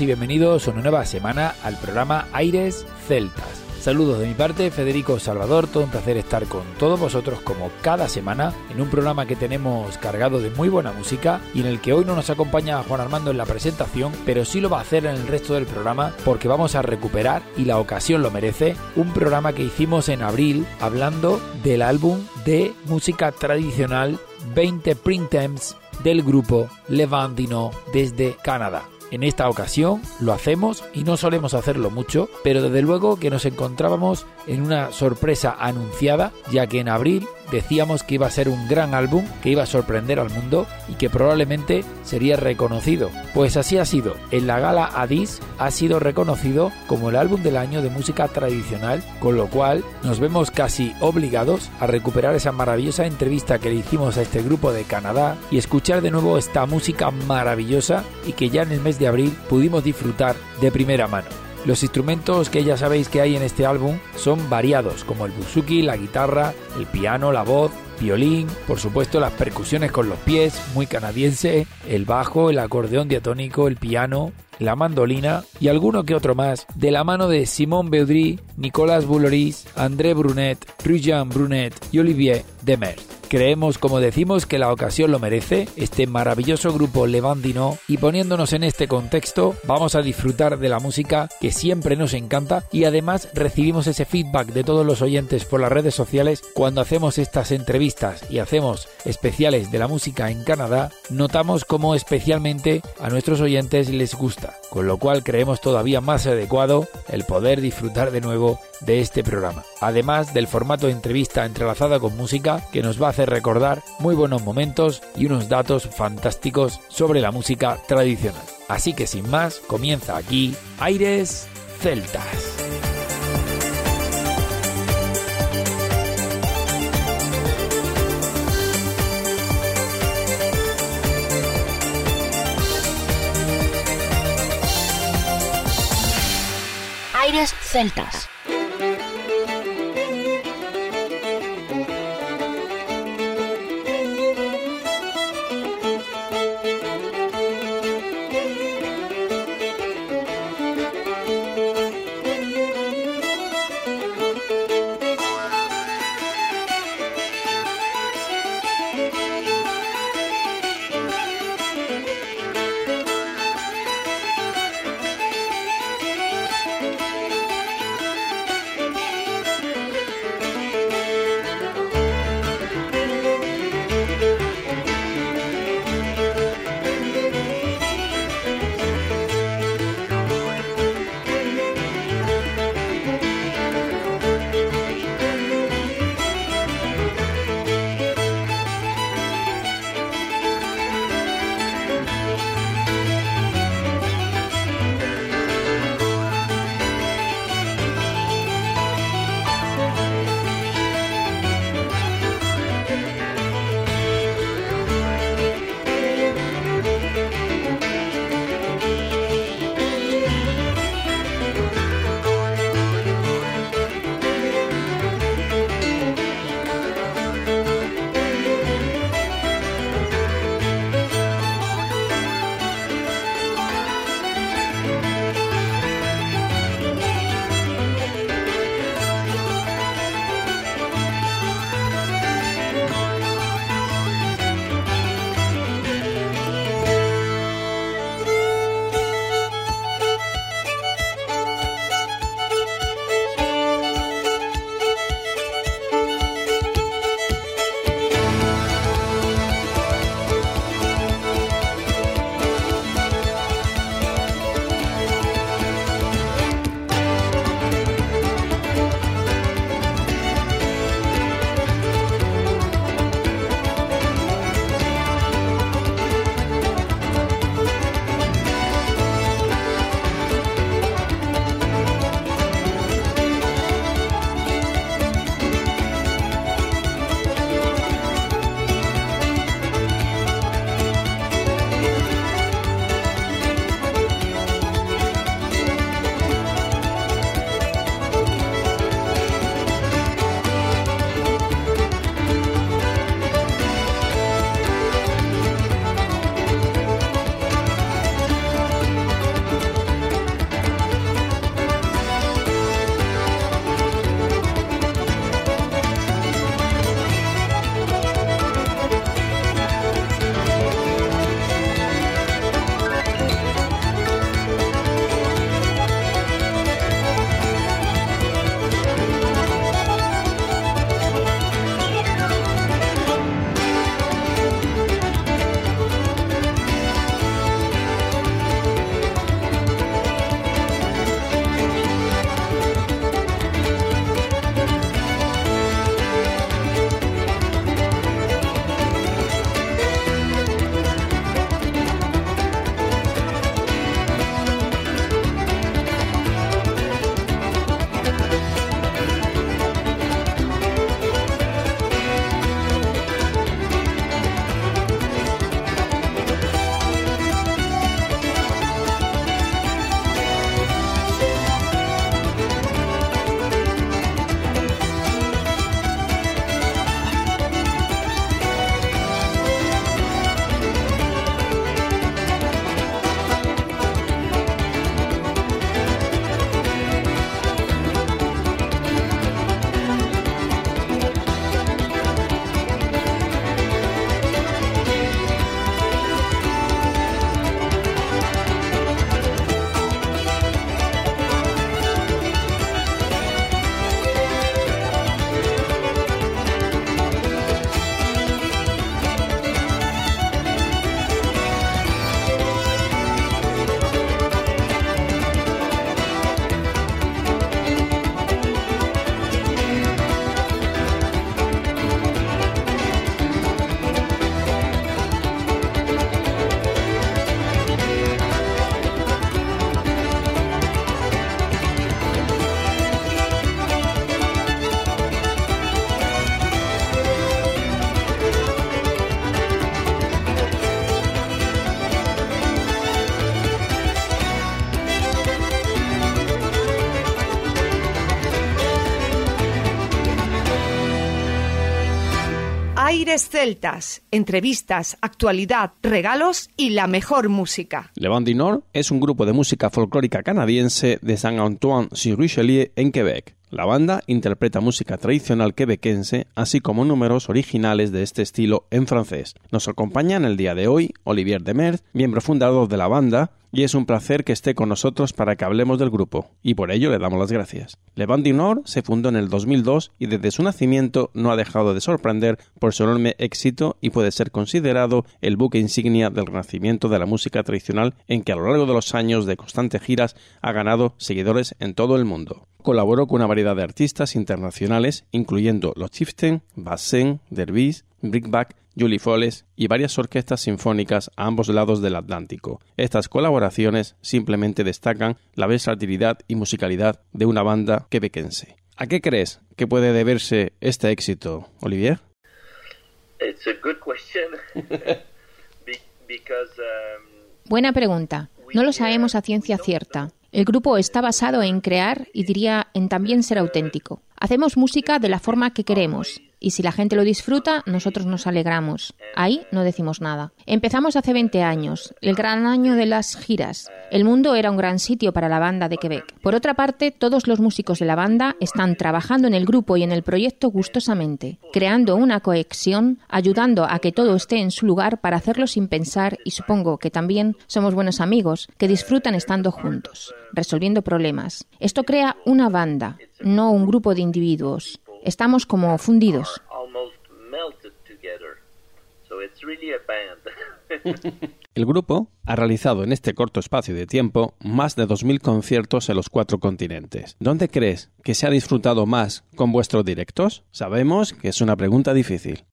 Y bienvenidos una nueva semana al programa Aires Celtas. Saludos de mi parte, Federico Salvador, todo un placer estar con todos vosotros como cada semana en un programa que tenemos cargado de muy buena música y en el que hoy no nos acompaña Juan Armando en la presentación, pero sí lo va a hacer en el resto del programa porque vamos a recuperar, y la ocasión lo merece, un programa que hicimos en abril hablando del álbum de música tradicional 20 Printemps del grupo Levandino desde Canadá. En esta ocasión lo hacemos y no solemos hacerlo mucho, pero desde luego que nos encontrábamos en una sorpresa anunciada, ya que en abril decíamos que iba a ser un gran álbum, que iba a sorprender al mundo y que probablemente sería reconocido. Pues así ha sido. En la gala Addis ha sido reconocido como el álbum del año de música tradicional, con lo cual nos vemos casi obligados a recuperar esa maravillosa entrevista que le hicimos a este grupo de Canadá y escuchar de nuevo esta música maravillosa y que ya en el mes de abril pudimos disfrutar de primera mano. Los instrumentos que ya sabéis que hay en este álbum son variados, como el buzuki, la guitarra, el piano, la voz, violín, por supuesto las percusiones con los pies, muy canadiense, el bajo, el acordeón diatónico, el piano, la mandolina y alguno que otro más, de la mano de Simon Beudry, Nicolas Bouloris, André Brunet, Rujan Brunet y Olivier Demers. Creemos, como decimos, que la ocasión lo merece, este maravilloso grupo levandino, y poniéndonos en este contexto, vamos a disfrutar de la música que siempre nos encanta y además recibimos ese feedback de todos los oyentes por las redes sociales cuando hacemos estas entrevistas y hacemos especiales de la música en Canadá, notamos como especialmente a nuestros oyentes les gusta, con lo cual creemos todavía más adecuado el poder disfrutar de nuevo de este programa, además del formato de entrevista entrelazada con música que nos va a hacer recordar muy buenos momentos y unos datos fantásticos sobre la música tradicional. Así que sin más, comienza aquí Aires Celtas. Celtas. Celtas, entrevistas, actualidad, regalos y la mejor música. Le Band du Nord es un grupo de música folclórica canadiense de Saint-Antoine-sur-Richelieu en Quebec. La banda interpreta música tradicional quebequense, así como números originales de este estilo en francés. Nos acompaña en el día de hoy Olivier Demers, miembro fundador de la banda, y es un placer que esté con nosotros para que hablemos del grupo, y por ello le damos las gracias. Le Band du Nord se fundó en el 2002 y desde su nacimiento no ha dejado de sorprender por su enorme éxito y puede ser considerado el buque insignia del renacimiento de la música tradicional en que a lo largo de los años de constantes giras ha ganado seguidores en todo el mundo. Colaboró con una variedad de artistas internacionales, incluyendo los Chieftain, Bassin, Dervis, Brickback, Julie Folles y varias orquestas sinfónicas a ambos lados del Atlántico. Estas colaboraciones simplemente destacan la versatilidad y musicalidad de una banda quebequense. ¿A qué crees que puede deberse este éxito, Olivier? Buena pregunta. No lo sabemos a ciencia cierta. El grupo está basado en crear y diría en también ser auténtico. Hacemos música de la forma que queremos y si la gente lo disfruta, nosotros nos alegramos. Ahí no decimos nada. Empezamos hace 20 años, el gran año de las giras. El mundo era un gran sitio para la banda de Quebec. Por otra parte, todos los músicos de la banda están trabajando en el grupo y en el proyecto gustosamente, creando una cohesión, ayudando a que todo esté en su lugar para hacerlo sin pensar y supongo que también somos buenos amigos que disfrutan estando juntos, resolviendo problemas. Esto crea una banda, no un grupo de individuos. Estamos como fundidos. El grupo ha realizado en este corto espacio de tiempo más de 2.000 conciertos en los cuatro continentes. ¿Dónde crees que se ha disfrutado más con vuestros directos? Sabemos que es una pregunta difícil.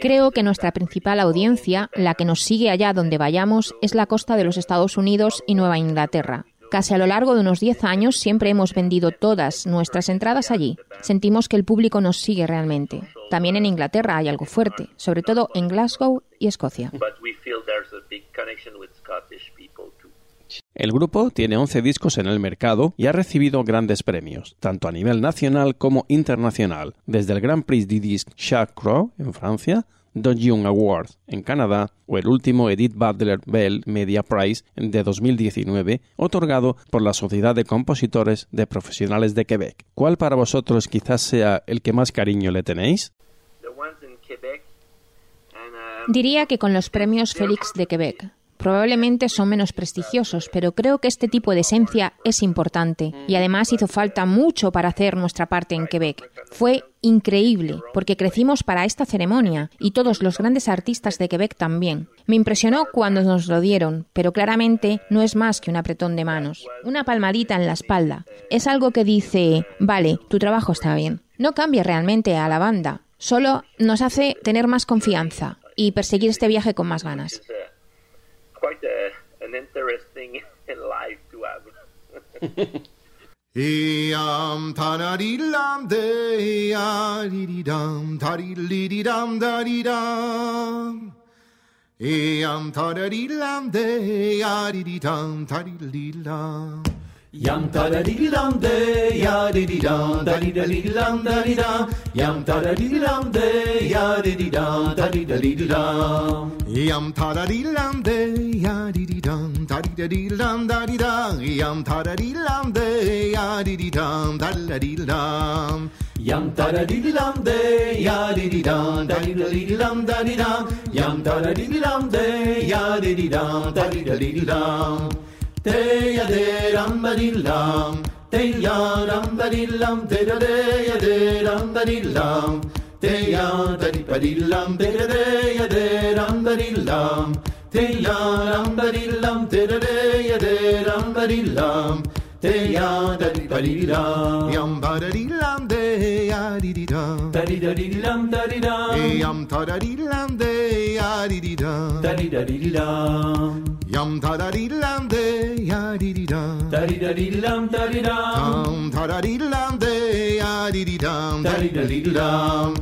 Creo que nuestra principal audiencia, la que nos sigue allá donde vayamos, es la costa de los Estados Unidos y Nueva Inglaterra. Casi a lo largo de unos 10 años siempre hemos vendido todas nuestras entradas allí. Sentimos que el público nos sigue realmente. También en Inglaterra hay algo fuerte, sobre todo en Glasgow y Escocia. El grupo tiene 11 discos en el mercado y ha recibido grandes premios, tanto a nivel nacional como internacional, desde el Grand Prix du Disque Jacques Croix en Francia Young Award en Canadá o el último Edith Butler Bell Media Prize de 2019 otorgado por la Sociedad de Compositores de Profesionales de Quebec. ¿Cuál para vosotros quizás sea el que más cariño le tenéis? Diría que con los premios Félix de Quebec. Probablemente son menos prestigiosos, pero creo que este tipo de esencia es importante y además hizo falta mucho para hacer nuestra parte en Quebec. Fue increíble porque crecimos para esta ceremonia y todos los grandes artistas de Quebec también. Me impresionó cuando nos lo dieron, pero claramente no es más que un apretón de manos, una palmadita en la espalda. Es algo que dice, vale, tu trabajo está bien. No cambia realmente a la banda, solo nos hace tener más confianza y perseguir este viaje con más ganas. Eam tanadilam de didam tadididam dadidam. Eam tanadilam de didam tadididam dum ta dee dee dum. Da dee dum de ya dee dee dum da dee da dee dum da dee dum. Ta da dee dum de ya dee dee dum da dee da dee dum. Yum ta da dee dum de ya dee dee dum da dee da dee dum da dee da. Yum ta da dee dum de ya dee dee dum da dee da dee dum. Ta da dee dum de ya dee dee dum da dee da dee dum da dee da. Yum ta da dee dum de ya dee dee dum da dee da dee dum. Deya de rambadillam, deya rambadillam, deya deya de rambarillam, deya daripadillam, rambarillam, deya de rambadillam, deya rambadillam, deya deya de rambadillam. De ram ba di lam, te ya ram ba di lam, te da de ya de ram ba di lam. Te ya da di di da, yam ba da di lam de ya di di da, da di da di lam da di da, yam ta da di lam de ya di di da, da di da di da. Yum ta da dee lam de ya dee dee dum. Da dee da dee lam da dee dum. Dum ta da dee lam de ya dee dee dum. Da dee da dee dum.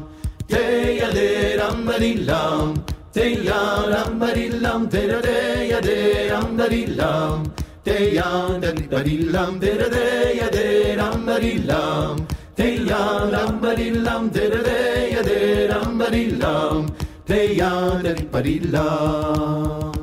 Te ya de ram ba dee lam. Te ya ram ba dee lam. Te da de ya de ram da dee lam. தெய்யாந்தரி பரில்லாம் திரதேய தேரம் பரில்லாம் தெய்யாரம் பரில்லாம் திரதேய தேரம் பரில்லாம் தெய்யாந்தரி பரில்லாம்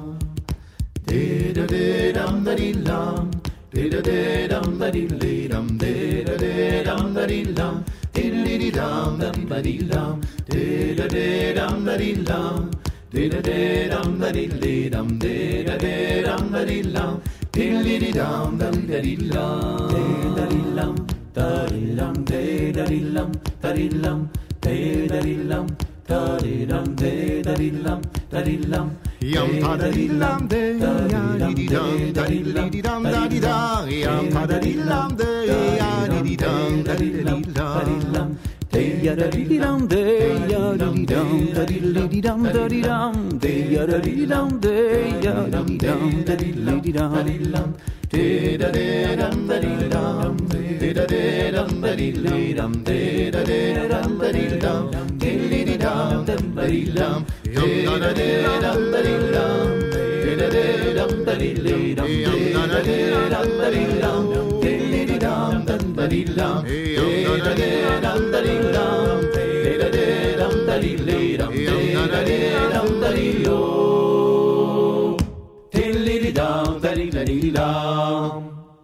தேரதேரம் தரில்லாம் திரதேரம் தரில்லீரம் தேரதேரம் தரில்லாம் திரிரிதாம் தரி பரில்லாம் தேரதேரம் தரில்லாம் திரதேரம் தரில்லீரம் தேரதேரம் தரில்லாம் Diddle-diddy-dum, dum-diddy-dum, diddle-dum, da-dum, diddle-dum, da-dum, diddle-dum, da-dum, diddle-dum, da-dum. Yum pa da di lam de, ya di di dum, da di di dum, da di da. Yum pa da di lam de, ya di di dum, da di di dum, da di dum. Day da dee dum, day da dee dum, da dee dee dum, da dee dum, day da dee dum, day da dee dum, da dee dee dum, da dee dum, day da dee dum, da dee dum, day da dee dum, da dee dum, day da dee dum, da dee dum, day dee dee dum, da dee dum, day da dee dum, da dee dum, day da dee dum, da dee dum, day da dee dum, da dee dum.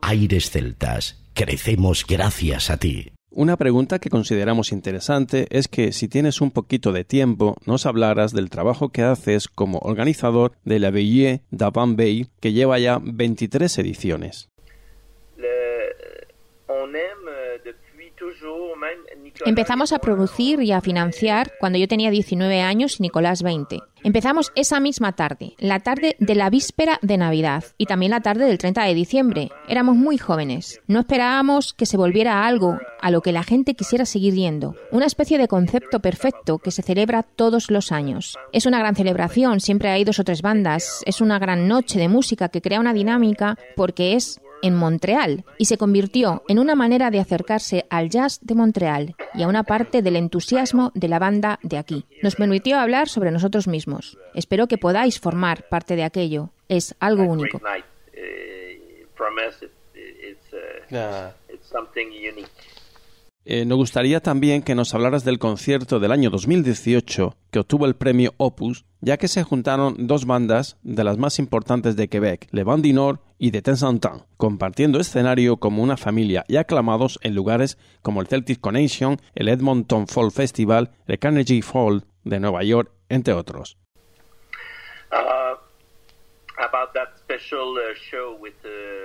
Aires celtas, crecemos gracias a ti. Una pregunta que consideramos interesante es que si tienes un poquito de tiempo nos hablaras del trabajo que haces como organizador de la Veillée d'Avant Bay que lleva ya 23 ediciones. Empezamos a producir y a financiar cuando yo tenía 19 años y Nicolás 20. Empezamos esa misma tarde, la tarde de la víspera de Navidad y también la tarde del 30 de diciembre. Éramos muy jóvenes. No esperábamos que se volviera algo a lo que la gente quisiera seguir yendo. Una especie de concepto perfecto que se celebra todos los años. Es una gran celebración, siempre hay dos o tres bandas. Es una gran noche de música que crea una dinámica porque es en Montreal y se convirtió en una manera de acercarse al jazz de Montreal y a una parte del entusiasmo de la banda de aquí. Nos permitió hablar sobre nosotros mismos. Espero que podáis formar parte de aquello. Es algo único. Eh, nos gustaría también que nos hablaras del concierto del año 2018 que obtuvo el premio Opus, ya que se juntaron dos bandas de las más importantes de Quebec, Le Band du Nord y de Temps compartiendo escenario como una familia y aclamados en lugares como el Celtic Connection, el Edmonton Fall Festival, el Carnegie Hall de Nueva York, entre otros. Uh, about that special uh, show with uh,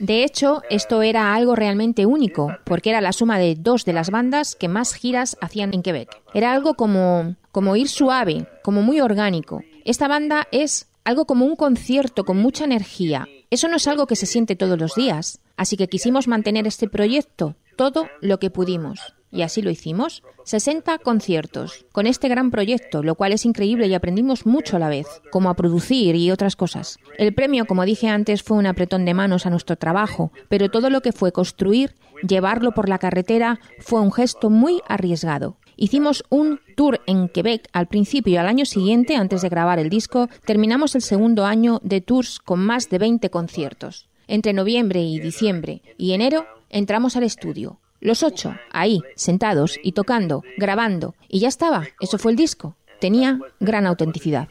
de hecho, esto era algo realmente único, porque era la suma de dos de las bandas que más giras hacían en Quebec. Era algo como, como ir suave, como muy orgánico. Esta banda es algo como un concierto con mucha energía. Eso no es algo que se siente todos los días. Así que quisimos mantener este proyecto todo lo que pudimos. Y así lo hicimos. 60 conciertos con este gran proyecto, lo cual es increíble y aprendimos mucho a la vez, como a producir y otras cosas. El premio, como dije antes, fue un apretón de manos a nuestro trabajo, pero todo lo que fue construir, llevarlo por la carretera, fue un gesto muy arriesgado. Hicimos un tour en Quebec al principio y al año siguiente, antes de grabar el disco, terminamos el segundo año de tours con más de 20 conciertos. Entre noviembre y diciembre y enero entramos al estudio. Los ocho, ahí, sentados y tocando, grabando, y ya estaba, eso fue el disco. Tenía gran autenticidad.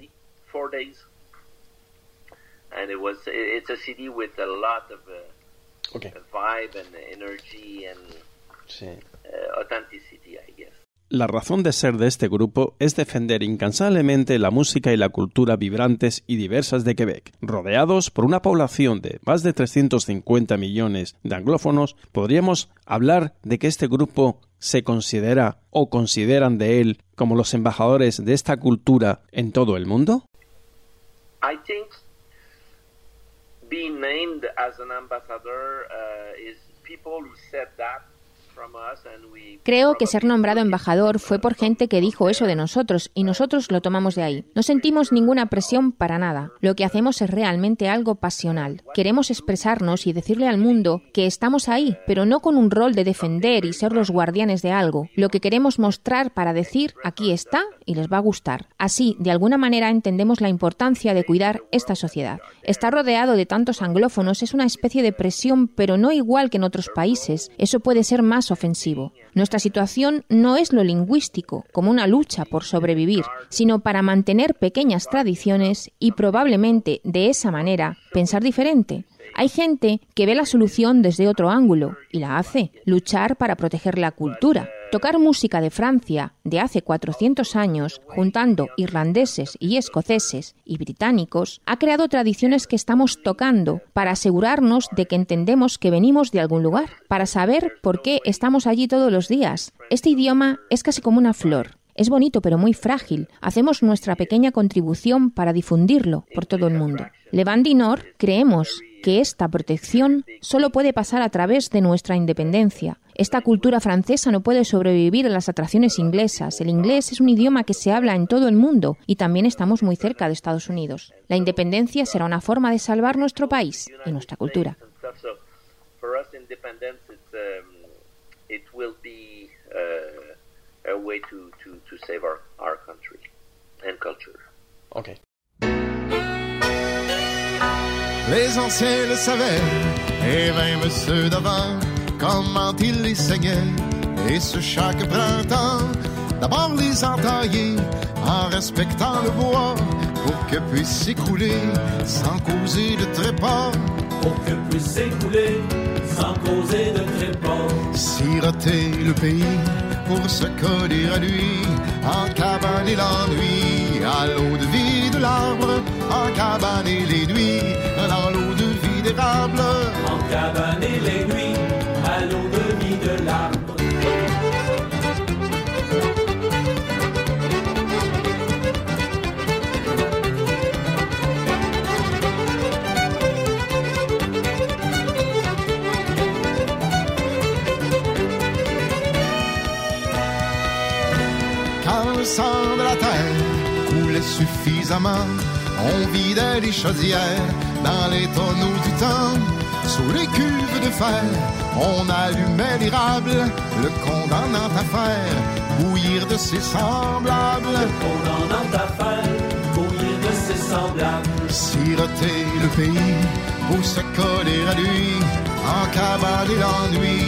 La razón de ser de este grupo es defender incansablemente la música y la cultura vibrantes y diversas de Quebec. Rodeados por una población de más de 350 millones de anglófonos, podríamos hablar de que este grupo se considera o consideran de él como los embajadores de esta cultura en todo el mundo? I think being named as an ambassador uh, is people who said that Creo que ser nombrado embajador fue por gente que dijo eso de nosotros y nosotros lo tomamos de ahí. No sentimos ninguna presión para nada. Lo que hacemos es realmente algo pasional. Queremos expresarnos y decirle al mundo que estamos ahí, pero no con un rol de defender y ser los guardianes de algo. Lo que queremos mostrar para decir aquí está y les va a gustar. Así, de alguna manera entendemos la importancia de cuidar esta sociedad. Estar rodeado de tantos anglófonos es una especie de presión, pero no igual que en otros países. Eso puede ser más ofensivo. Nuestra situación no es lo lingüístico, como una lucha por sobrevivir, sino para mantener pequeñas tradiciones y probablemente de esa manera pensar diferente. Hay gente que ve la solución desde otro ángulo y la hace, luchar para proteger la cultura. Tocar música de Francia de hace 400 años, juntando irlandeses y escoceses y británicos, ha creado tradiciones que estamos tocando para asegurarnos de que entendemos que venimos de algún lugar, para saber por qué estamos allí todos los días. Este idioma es casi como una flor. Es bonito pero muy frágil. Hacemos nuestra pequeña contribución para difundirlo por todo el mundo. Levandinor creemos que esta protección solo puede pasar a través de nuestra independencia. Esta cultura francesa no puede sobrevivir a las atracciones inglesas. El inglés es un idioma que se habla en todo el mundo y también estamos muy cerca de Estados Unidos. La independencia será una forma de salvar nuestro país y nuestra cultura. Les anciens le savaient, et même ceux d'avant, comment ils les saignaient. Et ce chaque printemps, d'abord les entailler en respectant le bois, pour que puisse s'écrouler sans causer de trépas. Pour que puisse s'écouler sans causer de trépas. Siroter le pays pour se coller à lui, en cabane et l'ennui, à l'eau de vie de l'arbre, en cabane on vidait les chaudières dans les tonneaux du temps. Sous les cuves de fer, on allumait l'érable, le condamnant à faire bouillir de ses semblables. Condamnant à faire bouillir de ses semblables. Siroter le pays pour se coller à lui, en cavaler l'ennui,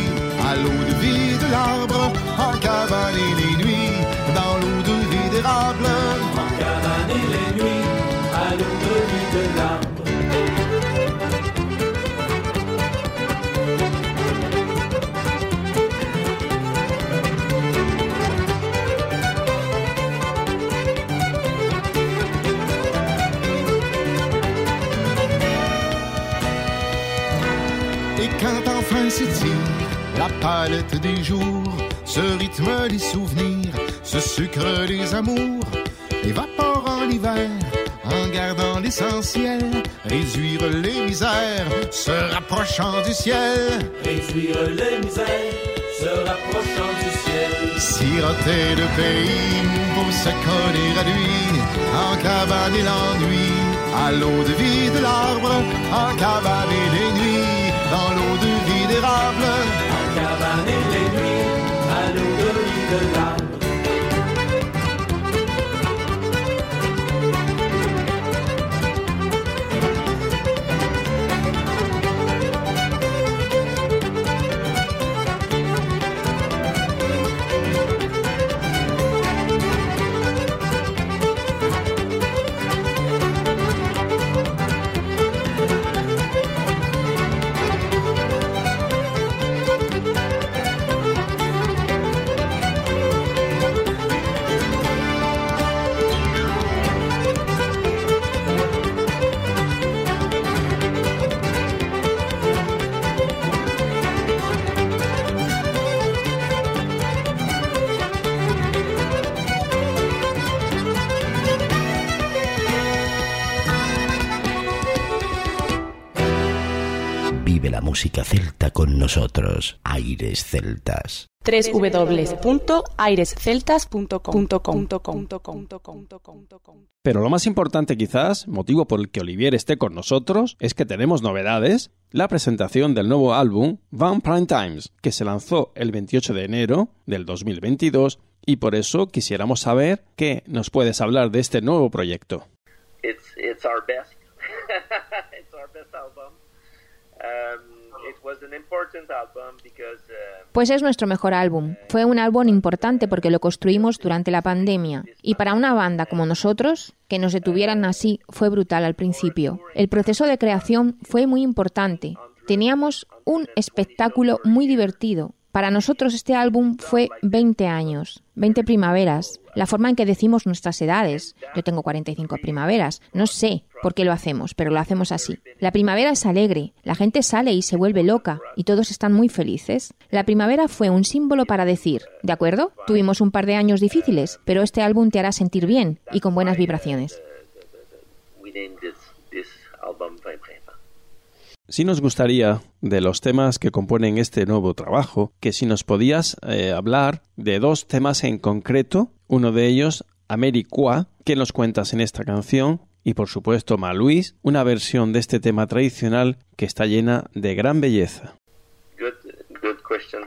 à l'eau de vie de l'arbre, en cavaler les nuits, dans l'eau de vie d'érable. Et les nuits, à de. Et quand enfin s'étire la palette des jours, ce rythme des souvenirs, ce sucre des amours, l'hiver, en gardant l'essentiel, réduire les misères, se rapprochant du ciel, Réduire les misères, se rapprochant du ciel. siroter le pays pour se coller à lui, en cabane et l'ennui, à l'eau de vie de l'arbre, en cabane et les nuits, dans l'eau de vie d'érable. En cabane et les nuits, à l'eau de vie de l'arbre. Nosotros. Aires Celtas. www.airesceltas.com. Pero lo más importante quizás, motivo por el que Olivier esté con nosotros, es que tenemos novedades. La presentación del nuevo álbum Van Prime Times, que se lanzó el 28 de enero del 2022 y por eso quisiéramos saber qué nos puedes hablar de este nuevo proyecto. It's it's our best. it's our best album. Um, Pues es nuestro mejor álbum. Fue un álbum importante porque lo construimos durante la pandemia. Y para una banda como nosotros, que nos detuvieran así fue brutal al principio. El proceso de creación fue muy importante. Teníamos un espectáculo muy divertido. Para nosotros este álbum fue 20 años, 20 primaveras, la forma en que decimos nuestras edades. Yo tengo 45 primaveras, no sé por qué lo hacemos, pero lo hacemos así. La primavera es alegre, la gente sale y se vuelve loca y todos están muy felices. La primavera fue un símbolo para decir, ¿de acuerdo? Tuvimos un par de años difíciles, pero este álbum te hará sentir bien y con buenas vibraciones. Vibrema. Sí nos gustaría de los temas que componen este nuevo trabajo, que si nos podías eh, hablar de dos temas en concreto, uno de ellos, Americua, que nos cuentas en esta canción, y por supuesto Maluis, una versión de este tema tradicional que está llena de gran belleza. Good good question.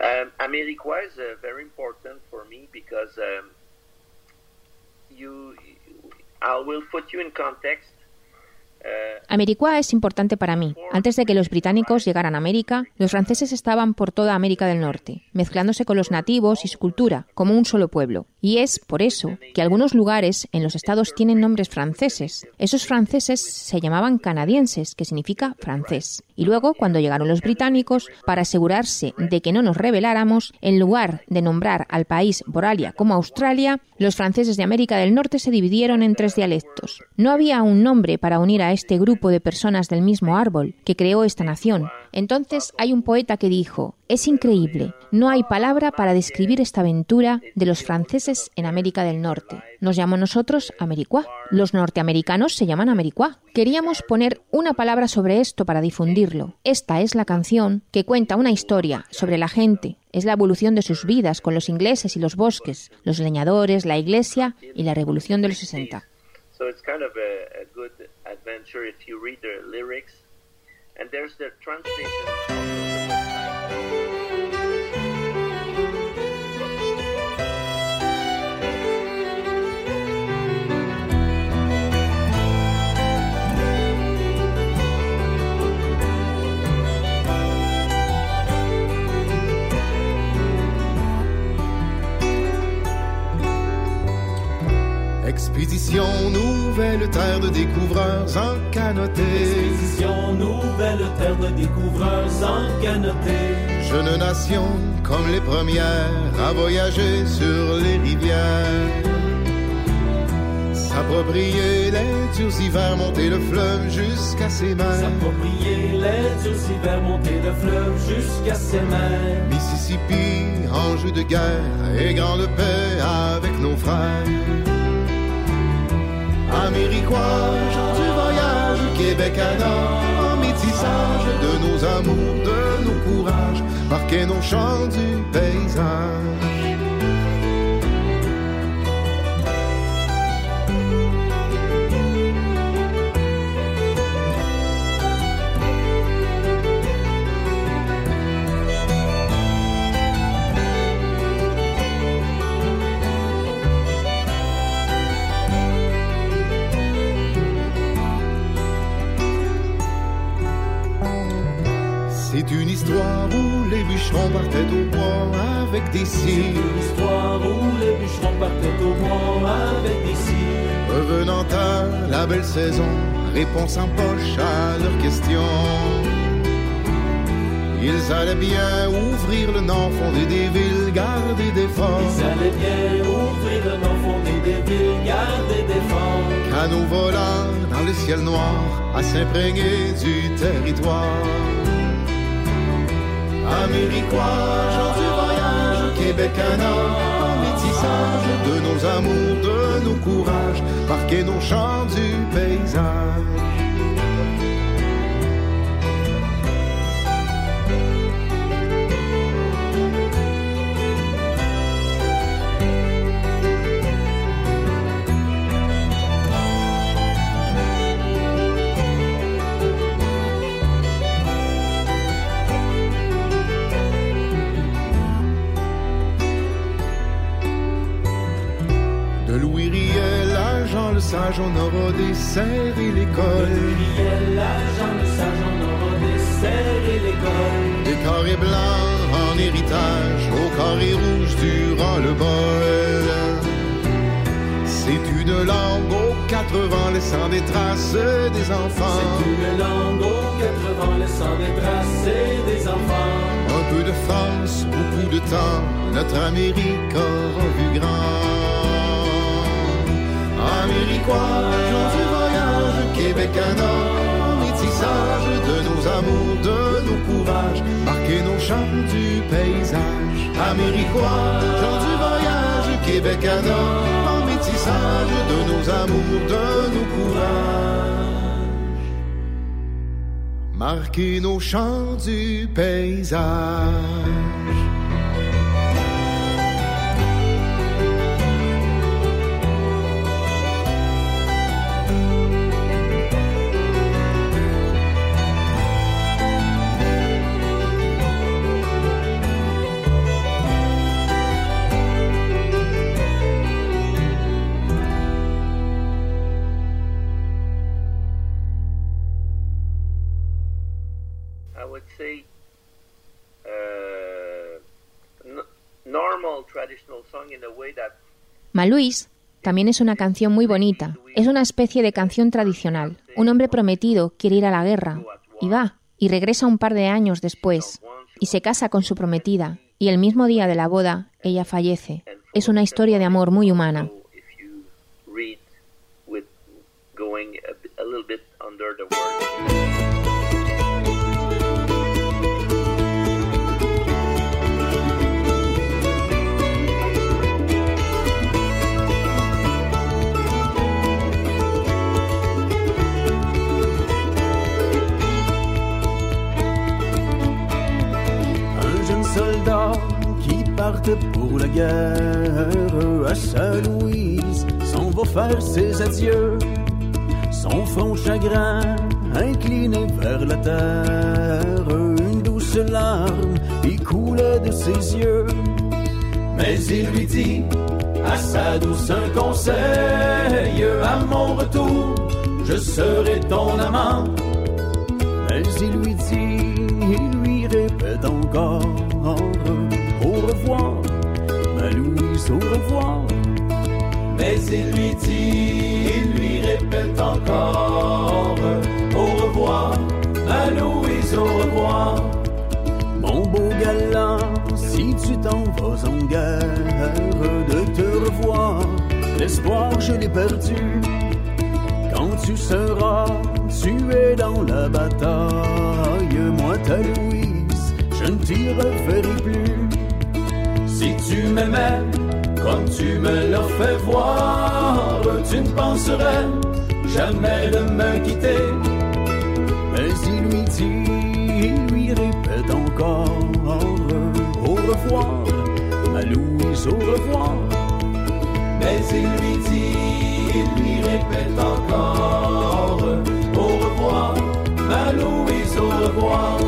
Um, Ameriqua is uh, very important for me because um, you I will put you in context. Americua es importante para mí. Antes de que los británicos llegaran a América, los franceses estaban por toda América del Norte, mezclándose con los nativos y su cultura, como un solo pueblo. Y es por eso que algunos lugares en los estados tienen nombres franceses. Esos franceses se llamaban canadienses, que significa francés. Y luego, cuando llegaron los británicos, para asegurarse de que no nos rebeláramos, en lugar de nombrar al país Boralia como Australia, los franceses de América del Norte se dividieron en tres dialectos. No había un nombre para unir a este grupo de personas del mismo árbol que creó esta nación. Entonces hay un poeta que dijo, es increíble, no hay palabra para describir esta aventura de los franceses en América del Norte. Nos llamamos nosotros Americuá. Los norteamericanos se llaman Americuá. Queríamos poner una palabra sobre esto para difundirlo. Esta es la canción que cuenta una historia sobre la gente. Es la evolución de sus vidas con los ingleses y los bosques, los leñadores, la iglesia y la revolución de los 60. So it's kind of a, a good adventure if you read the lyrics. And there's the translation. Expédition nouvelle terre de découvreurs en canoté. Expédition nouvelle terre de découvreurs. Jeune nation comme les premières à voyager sur les rivières. S'approprier les durs hivers, monter le fleuve jusqu'à ses mains. S'approprier les durs hivers, monter le fleuve jusqu'à ses mains. Mississippi, enjeu de guerre et grande paix avec nos frères. Américois, gens du voyage, Québec à nord, en métissage de nos amours, de nos courages, marquer nos chants du paysage. Bûcherons partaient au bois avec des cils. Une histoire où les bûcherons partaient au bois avec des cils. Revenant à la belle saison, réponse en poche à leurs questions. Ils allaient bien ouvrir le nord, fonder des villes, garder des forts. Ils allaient bien ouvrir le nord, fonder des villes, garder des forts. Canaux volants dans le ciel noir, à s'imprégner du territoire. Américois, gens du voyage, en métissage de nos amours, de nos courages, marquer nos chants du paysage. Sage, on aura desserré l'école. Le l'agent de sage, on aura desserré l'école. Des carrés blancs en héritage, au carré rouge durant le bol. C'est une langue aux quatre vents laissant des traces des enfants. C'est une langue aux quatre vents laissant des traces des enfants. Un peu de France, beaucoup de temps, notre Amérique aura vu grand. Américois, gens du voyage, Québec an, métissage de nos amours, de nos courages, marquer nos champs du paysage. Américois, gens du voyage, Québec un an, métissage de nos amours, de nos courages. Marquer nos champs du paysage. Maluís también es una canción muy bonita. Es una especie de canción tradicional. Un hombre prometido quiere ir a la guerra y va y regresa un par de años después y se casa con su prometida y el mismo día de la boda ella fallece. Es una historia de amor muy humana. Pour la guerre à Saint-Louise s'en va faire ses adieux. Son front chagrin incliné vers la terre, une douce larme y coulait de ses yeux. Mais il lui dit à sa douce conseil à mon retour, je serai ton amant. Mais il lui dit, encore Au revoir, ma Louise, au revoir. Mais il lui dit, il lui répète encore Au revoir, à Louise, au revoir. Mon beau galant, si tu t'en vas en guerre, de te revoir, l'espoir je l'ai perdu. Quand tu seras tué dans la bataille, moi ta Louise, t'y reverrai plus. Si tu m'aimais comme tu me l'as fait voir, tu ne penserais jamais de me quitter. Mais il lui dit, il lui répète encore Au revoir, ma Louise, au revoir. Mais il lui dit, il lui répète encore Au revoir, ma Louise, au revoir.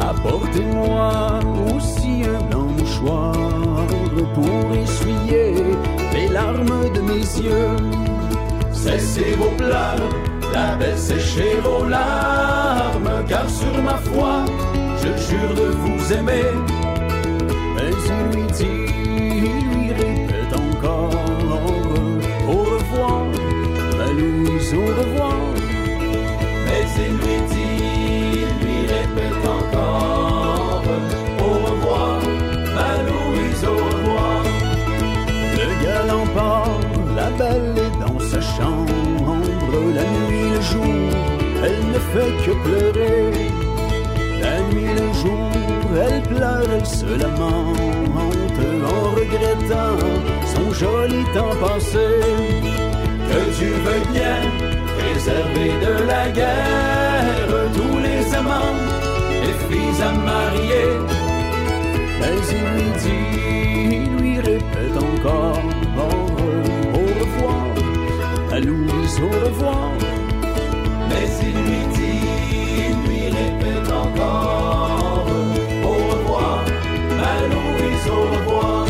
Apportez-moi aussi un mouchoir pour essuyer les larmes de mes yeux. Cessez vos pleurs, séchez vos larmes, car sur ma foi, je jure de vous aimer. Mais il lui dit, il lui répète encore Au revoir, ma Louise, au revoir. Fait que pleurer. La nuit, le jour, elle pleure, elle se lamente en regrettant son joli temps passé. Que tu veuilles bien préserver de la guerre tous les amants, les filles à marier. Mais il lui dit, il lui répète encore au revoir, à Louise au revoir. Au revoir, ma au revoir.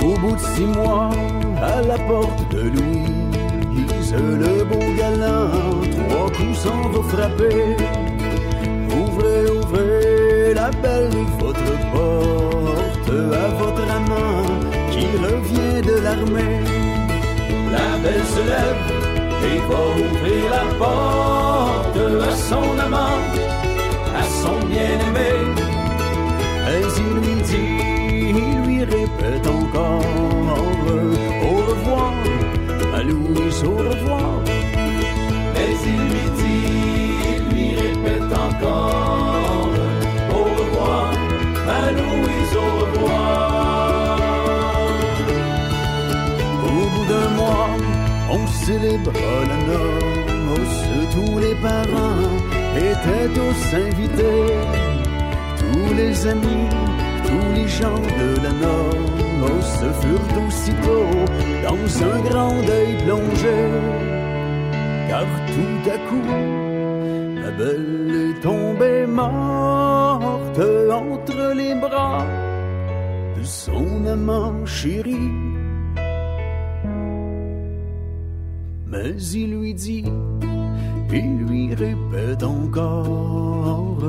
Au bout de six mois, à la porte de Louise, le beau galant, trois coups s'en va frapper. Ouvrez, ouvrez la belle votre porte à votre amant qui revient de l'armée. La belle se lève et va ouvrir la porte à son amant, à son bien-aimé. Mais il lui dit, il lui répète encore Au revoir. Mais il lui dit, il lui répète encore au revoir, ma Louise au revoir. Au bout d'un mois, on célébra la noce, tous les parents étaient tous invités, tous les amis, tous les gens de la noce furent aussitôt dans un grand deuil plongé, car tout à coup, la belle est tombée morte entre les bras de son amant chéri. Mais il lui dit, il lui répète encore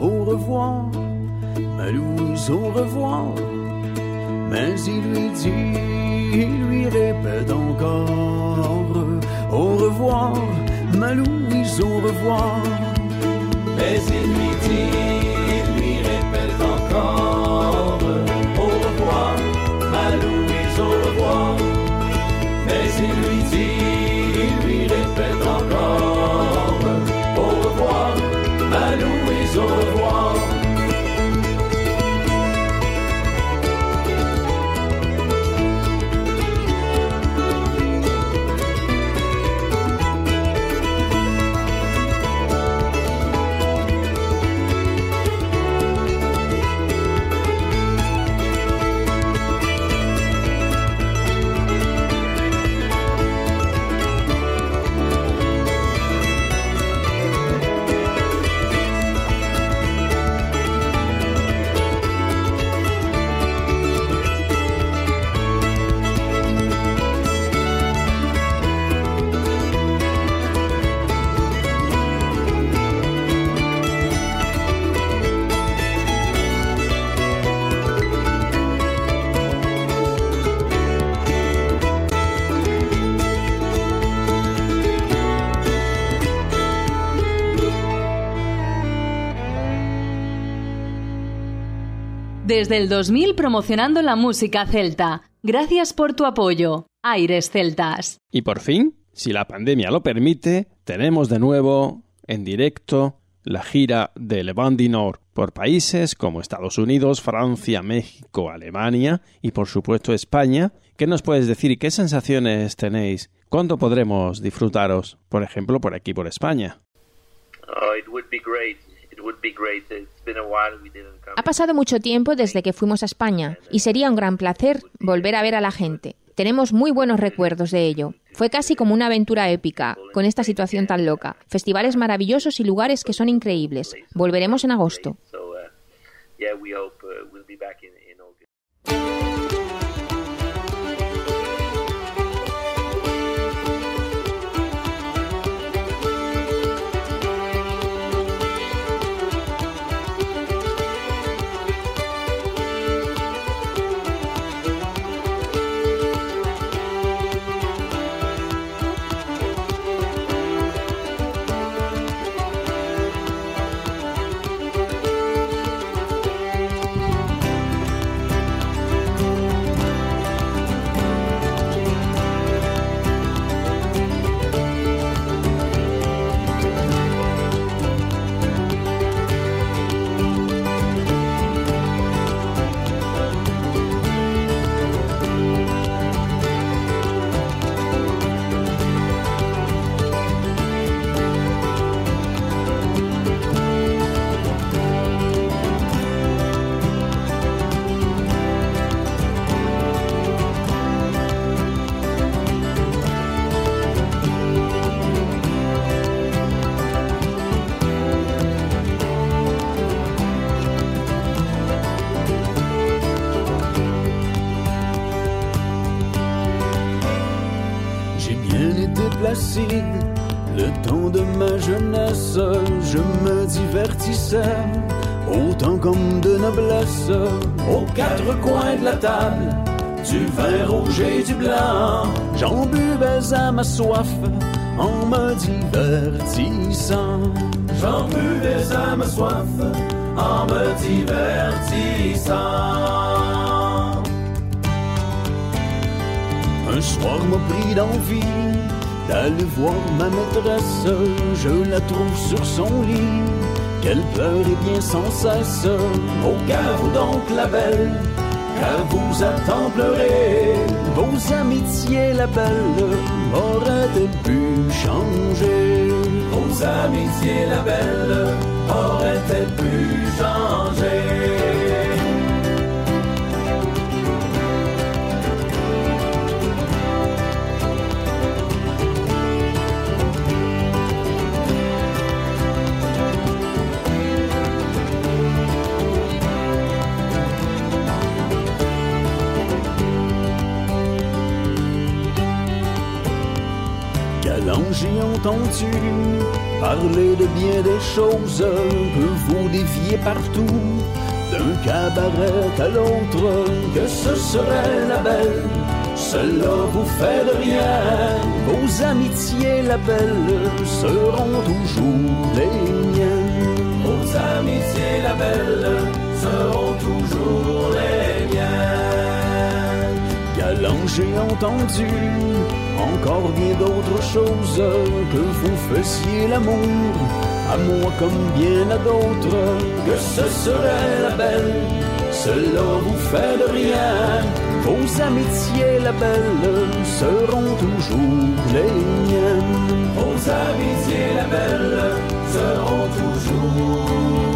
au revoir, ma Louise au revoir. Mais il lui dit, il lui répète encore au revoir, ma Louise au revoir. Mais il lui dit, Desde el 2000 promocionando la música celta. Gracias por tu apoyo. Aires Celtas. Y por fin, si la pandemia lo permite, tenemos de nuevo en directo la gira de Nord por países como Estados Unidos, Francia, México, Alemania y por supuesto España. ¿Qué nos puedes decir y qué sensaciones tenéis? ¿Cuándo podremos disfrutaros, por ejemplo, por aquí, por España? Oh, it would be great. It would be great. It's been a while we didn't come. Ha pasado mucho tiempo desde que fuimos a España y sería un gran placer volver a ver a la gente. Tenemos muy buenos recuerdos de ello. Fue casi como una aventura épica, con esta situación tan loca. Festivales maravillosos y lugares que son increíbles. Volveremos en agosto. Autant comme de noblesse, aux quatre coins de la table, du vin rouge et du blanc, j'en buvais à ma soif, en me divertissant. J'en buvais à ma soif, en me divertissant. Un soir m'a pris d'envie d'aller voir ma maîtresse. Je la trouve sur son lit, qu'elle pleure et bien sans cesse. Au vous donc la belle, car vous attend pleurer. Vos amitiés, la belle, auraient-elles pu changer? Vos amitiés, la belle, auraient-elles pu changer? Parler de bien des choses que vous déviez partout, d'un cabaret à l'autre, que ce serait la belle. Cela vous fait de rien, vos amitiés, la belle, seront toujours les miennes. Vos amitiés, la belle, seront toujours les miennes. J'ai entendu encore bien d'autres choses que vous faisiez l'amour. À moi comme bien à d'autres que ce serait la belle. Cela vous fait de rien. Vos amitiés la belle seront toujours les miennes. Vos amitiés la belle seront toujours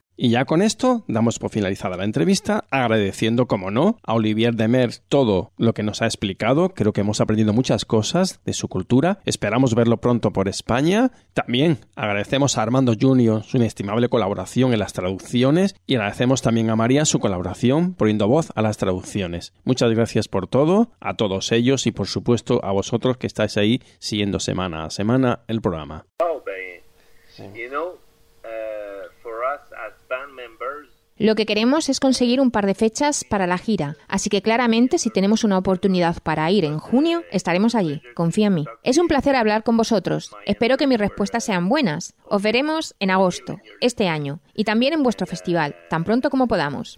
Y ya con esto damos por finalizada la entrevista, agradeciendo, como no, a Olivier Demer todo lo que nos ha explicado. Creo que hemos aprendido muchas cosas de su cultura. Esperamos verlo pronto por España. También agradecemos a Armando Junior su inestimable colaboración en las traducciones y agradecemos también a María su colaboración poniendo voz a las traducciones. Muchas gracias por todo, a todos ellos y por supuesto a vosotros que estáis ahí siguiendo semana a semana el programa. Oh, babe. You know, uh, for us as band members, Lo que queremos es conseguir un par de fechas para la gira, así que claramente si tenemos una oportunidad para ir en junio, estaremos allí, confía en mí. Es un placer hablar con vosotros, espero que mis respuestas sean buenas. Os veremos en agosto, este año, y también en vuestro festival, tan pronto como podamos.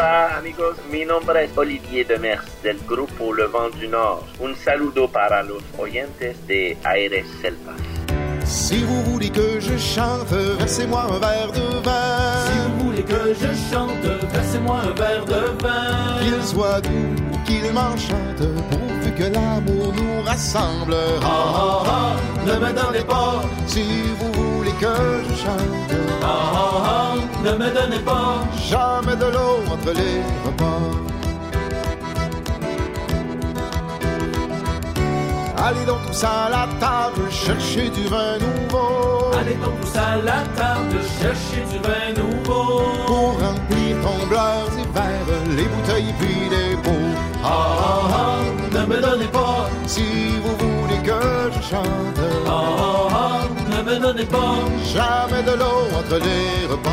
Hola amigos, mi nombre es Olivier Demers del grupo Le Vent du Nord. Un saludo para los oyentes de Aires Celtas. Si vous voulez que je chante, versez-moi un verre de vin. Si vous voulez que je chante, versez-moi un verre de vin. Qu'il soit doux, qu'il m'enchante, pourvu que l'amour nous rassemble. Ah ah ah, ne me donnez pas. Si vous voulez que je chante, Ah, ah, ah, ne me donnez pas jamais de l'eau entre les repas. Allez donc tous à la table chercher du vin nouveau. Allez donc tous à la table chercher du vin nouveau. Pour remplir tombleurs et verres, les bouteilles puis les pots. Ah, ah, ah, ne me donnez pas Si vous voulez que je chante, Ah, ah, ah, ne me donnez pas jamais de l'eau entre les repas.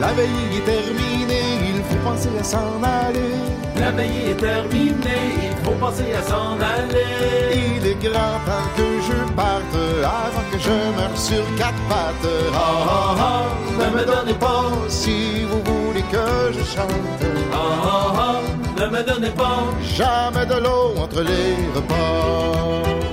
La veille est terminée, il faut penser à s'en aller. La veille est terminée, il faut penser à s'en aller. Il est grand temps que je parte avant que je meure sur quatre pattes. Ah, ah, ah, ne me donnez pas Si vous voulez que je chante, Ah, ah, ah, ne me donnez pas jamais de l'eau entre les repas.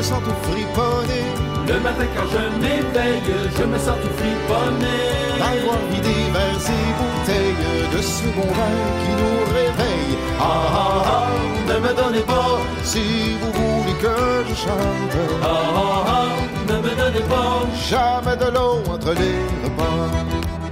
Me sens tout friponné. Le matin quand je m'éveille, je me sens tout friponné. D'avoir vidé vers ces bouteilles de ce bon vin qui nous réveille. Ah, ah, ah, ne me donnez pas Si vous voulez que je chante, Ah, ah, ah, ne me donnez pas jamais de l'eau entre les repas.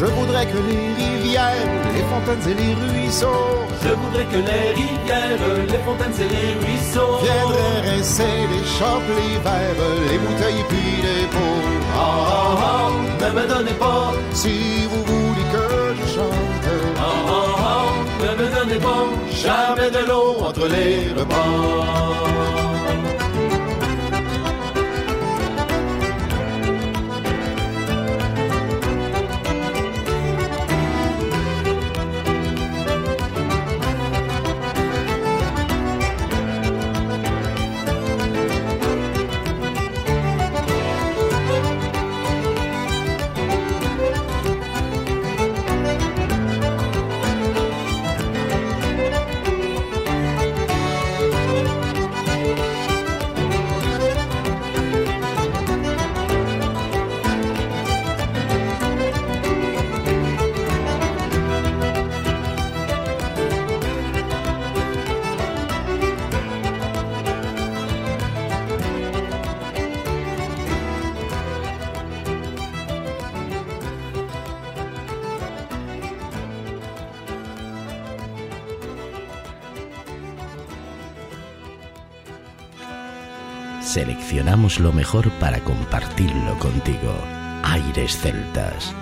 Je voudrais que les rivières, les fontaines et les ruisseaux Je voudrais que les rivières, les fontaines et les ruisseaux viendraient rincer les chopes, les verres, les bouteilles puis les pots. Ah, ah, ah, ne me donnez pas Si vous voulez que je chante, Ah, ah, ah, ne me donnez pas jamais de l'eau entre les repas. Seleccionamos lo mejor para compartirlo contigo. Aires Celtas.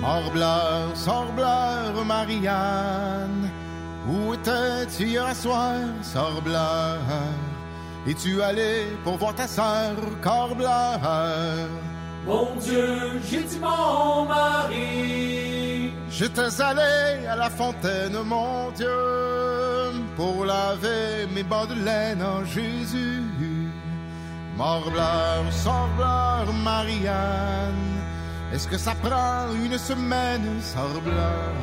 Morbleur, sorbleur, Marianne, où étais-tu hier soir, sorbleur? Es-tu allé pour voir ta sœur, corbleur? Mon Dieu, j'ai dit mon mari J'étais allé à la fontaine, mon Dieu, pour laver mes bas de laine en Jésus. Morbleur, sorbleur, Marianne, est-ce que ça prend une semaine, sorbleur,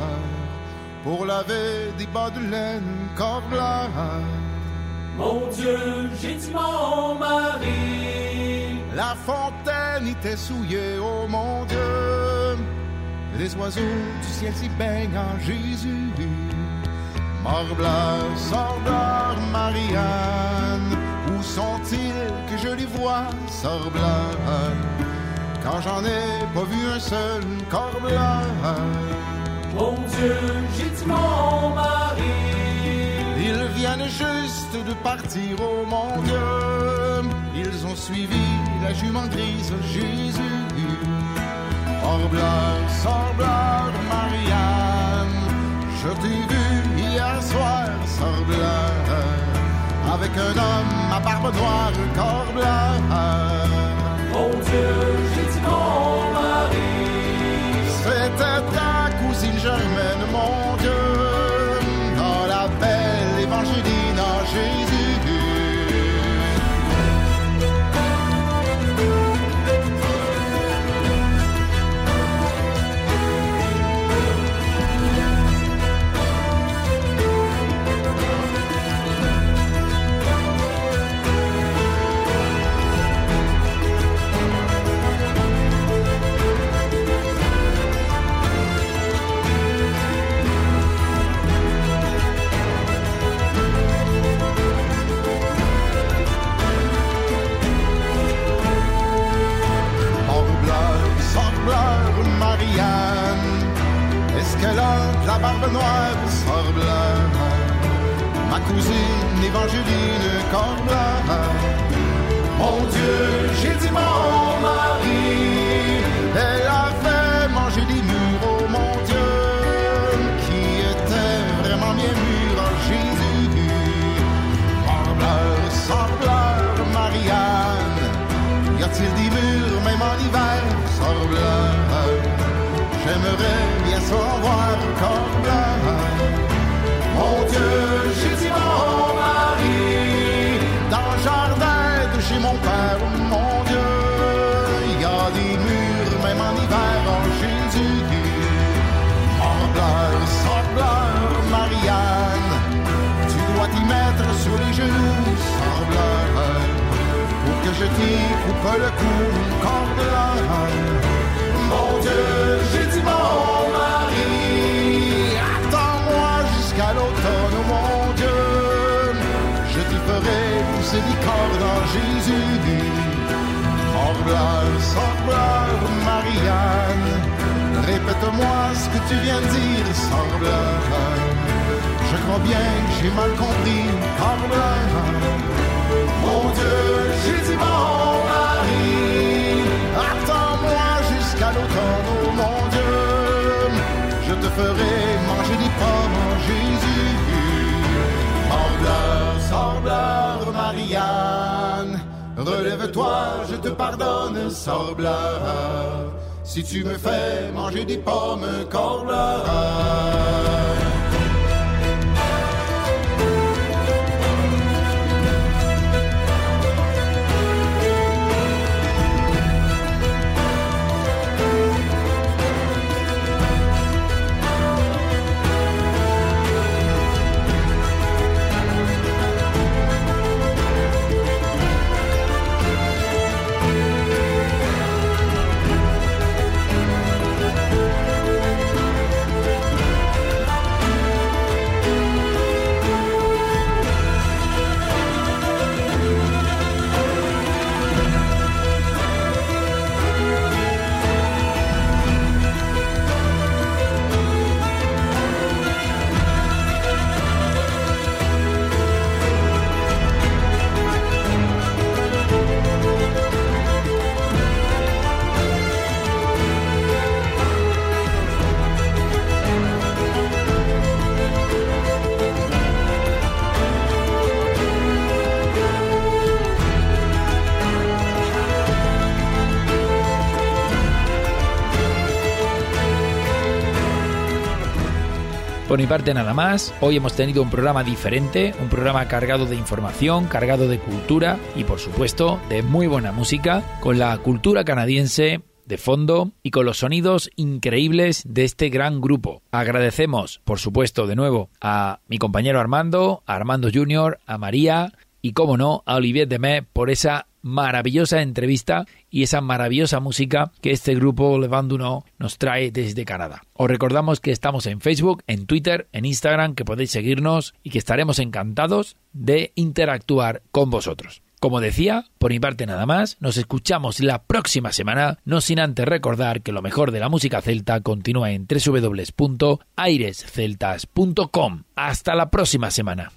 pour laver des bas de laine, corbleur? Mon Dieu, j'ai dit mon mari La fontaine était souillée, oh mon Dieu. Les oiseaux du ciel s'y baignent en Jésus. Morbleur, sorbleur, Marianne, où sont-ils que je les vois, sorbleur? Quand j'en ai pas vu un seul, corbleur. Mon Dieu, j'ai dit mon mari Ils viennent juste de partir, oh mon Dieu. Ils ont suivi la jument grise, Jésus. Morbleur, sorbleur, Marianne, je t'ai vu hier soir, sorbleur, avec un homme à barbe noire, corbleur. Mon Dieu, j'ai dit mon mari cordes en Jésus. Sorbleur, Marianne, répète-moi ce que tu viens de dire, sorbleur. Je crois bien que j'ai mal compris, sorbleur. Mon Dieu, j'ai dit mon mari, attends-moi jusqu'à l'automne, oh mon Dieu, je te ferai manger des pommes Jésus. Sorbleur, sorbleur, Marianne, relève-toi, je te pardonne, sorbleur, si tu me fais manger des pommes, corbleur. Por mi parte nada más, hoy hemos tenido un programa diferente, un programa cargado de información, cargado de cultura y por supuesto de muy buena música, con la cultura canadiense de fondo y con los sonidos increíbles de este gran grupo. Agradecemos, por supuesto, de nuevo a mi compañero Armando, a Armando Junior, a María y, como no, a Olivier Demé por esa maravillosa entrevista y esa maravillosa música que este grupo Levanduno nos trae desde Canadá. Os recordamos que estamos en Facebook, en Twitter, en Instagram, que podéis seguirnos y que estaremos encantados de interactuar con vosotros. Como decía, por mi parte nada más, nos escuchamos la próxima semana, no sin antes recordar que lo mejor de la música celta continúa en www.airesceltas.com. Hasta la próxima semana.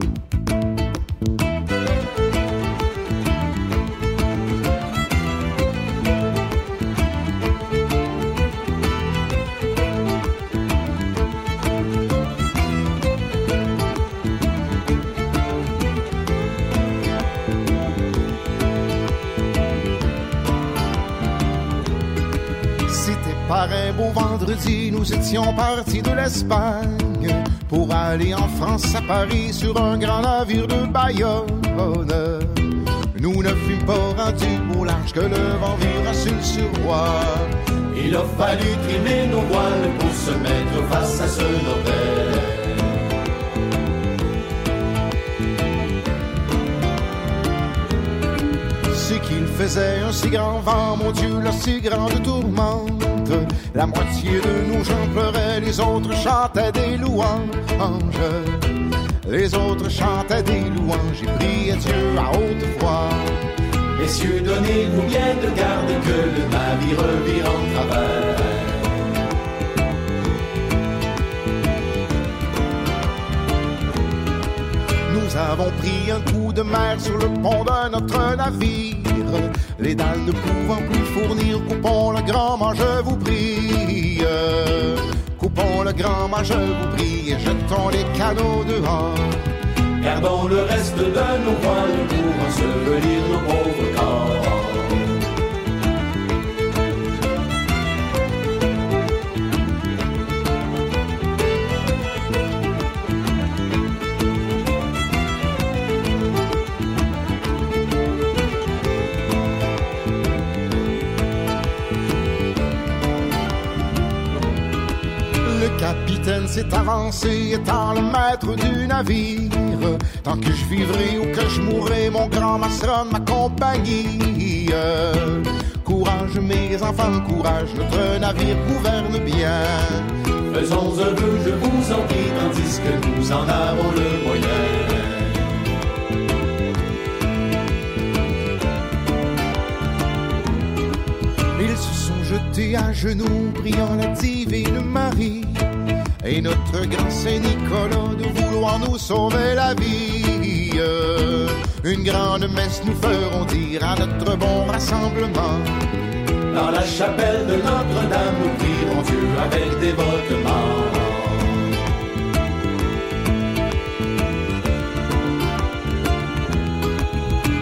par un beau vendredi, nous étions partis de l'Espagne pour aller en France à Paris sur un grand navire de Bayonne. Nous ne fûmes pas rendus au large que le vent vira sur le. Il a fallu trimer nos voiles pour se mettre face à ce Nobel. C'est qu'il faisait un si grand vent, mon Dieu, la si grande tourmente. La moitié de nous gens pleuraient, les autres chantaient des louanges. Les autres chantaient des louanges et priaient Dieu à haute voix. Messieurs, donnez-vous bien de garde que le navire vire en travers. Nous avons pris un coup de mer sur le pont de notre navire. Les dalles ne pouvant plus fournir, coupons le grand mât, je vous prie. Coupons le grand mât, je vous prie, et jetons les canaux dehors. Gardons le reste de nos voiles pour ensevelir nos pauvres corps. S'est avancé, étant le maître du navire. Tant que je vivrai ou que je mourrai, mon grand mât sera ma compagnie. Courage, mes enfants, courage, notre navire gouverne bien. Faisons vœu, je vous en prie, tandis que nous en avons le moyen. Ils se sont jetés à genoux, priant la divine Marie. Et notre grand Saint Nicolas de vouloir nous sauver la vie. Une grande messe nous ferons dire à notre bon rassemblement. Dans la chapelle de Notre-Dame, nous prierons Dieu avec dévotement.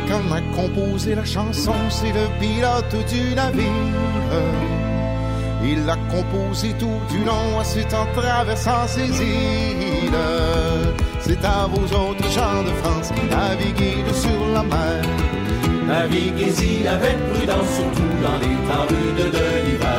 Quand on a composé la chanson, c'est le pilote du navire. Il l'a composé tout du long, ensuite en traversant ses îles. C'est à vous autres gens de France, naviguez sur la mer. Naviguez-y avec prudence, surtout dans les temps rudes de l'hiver.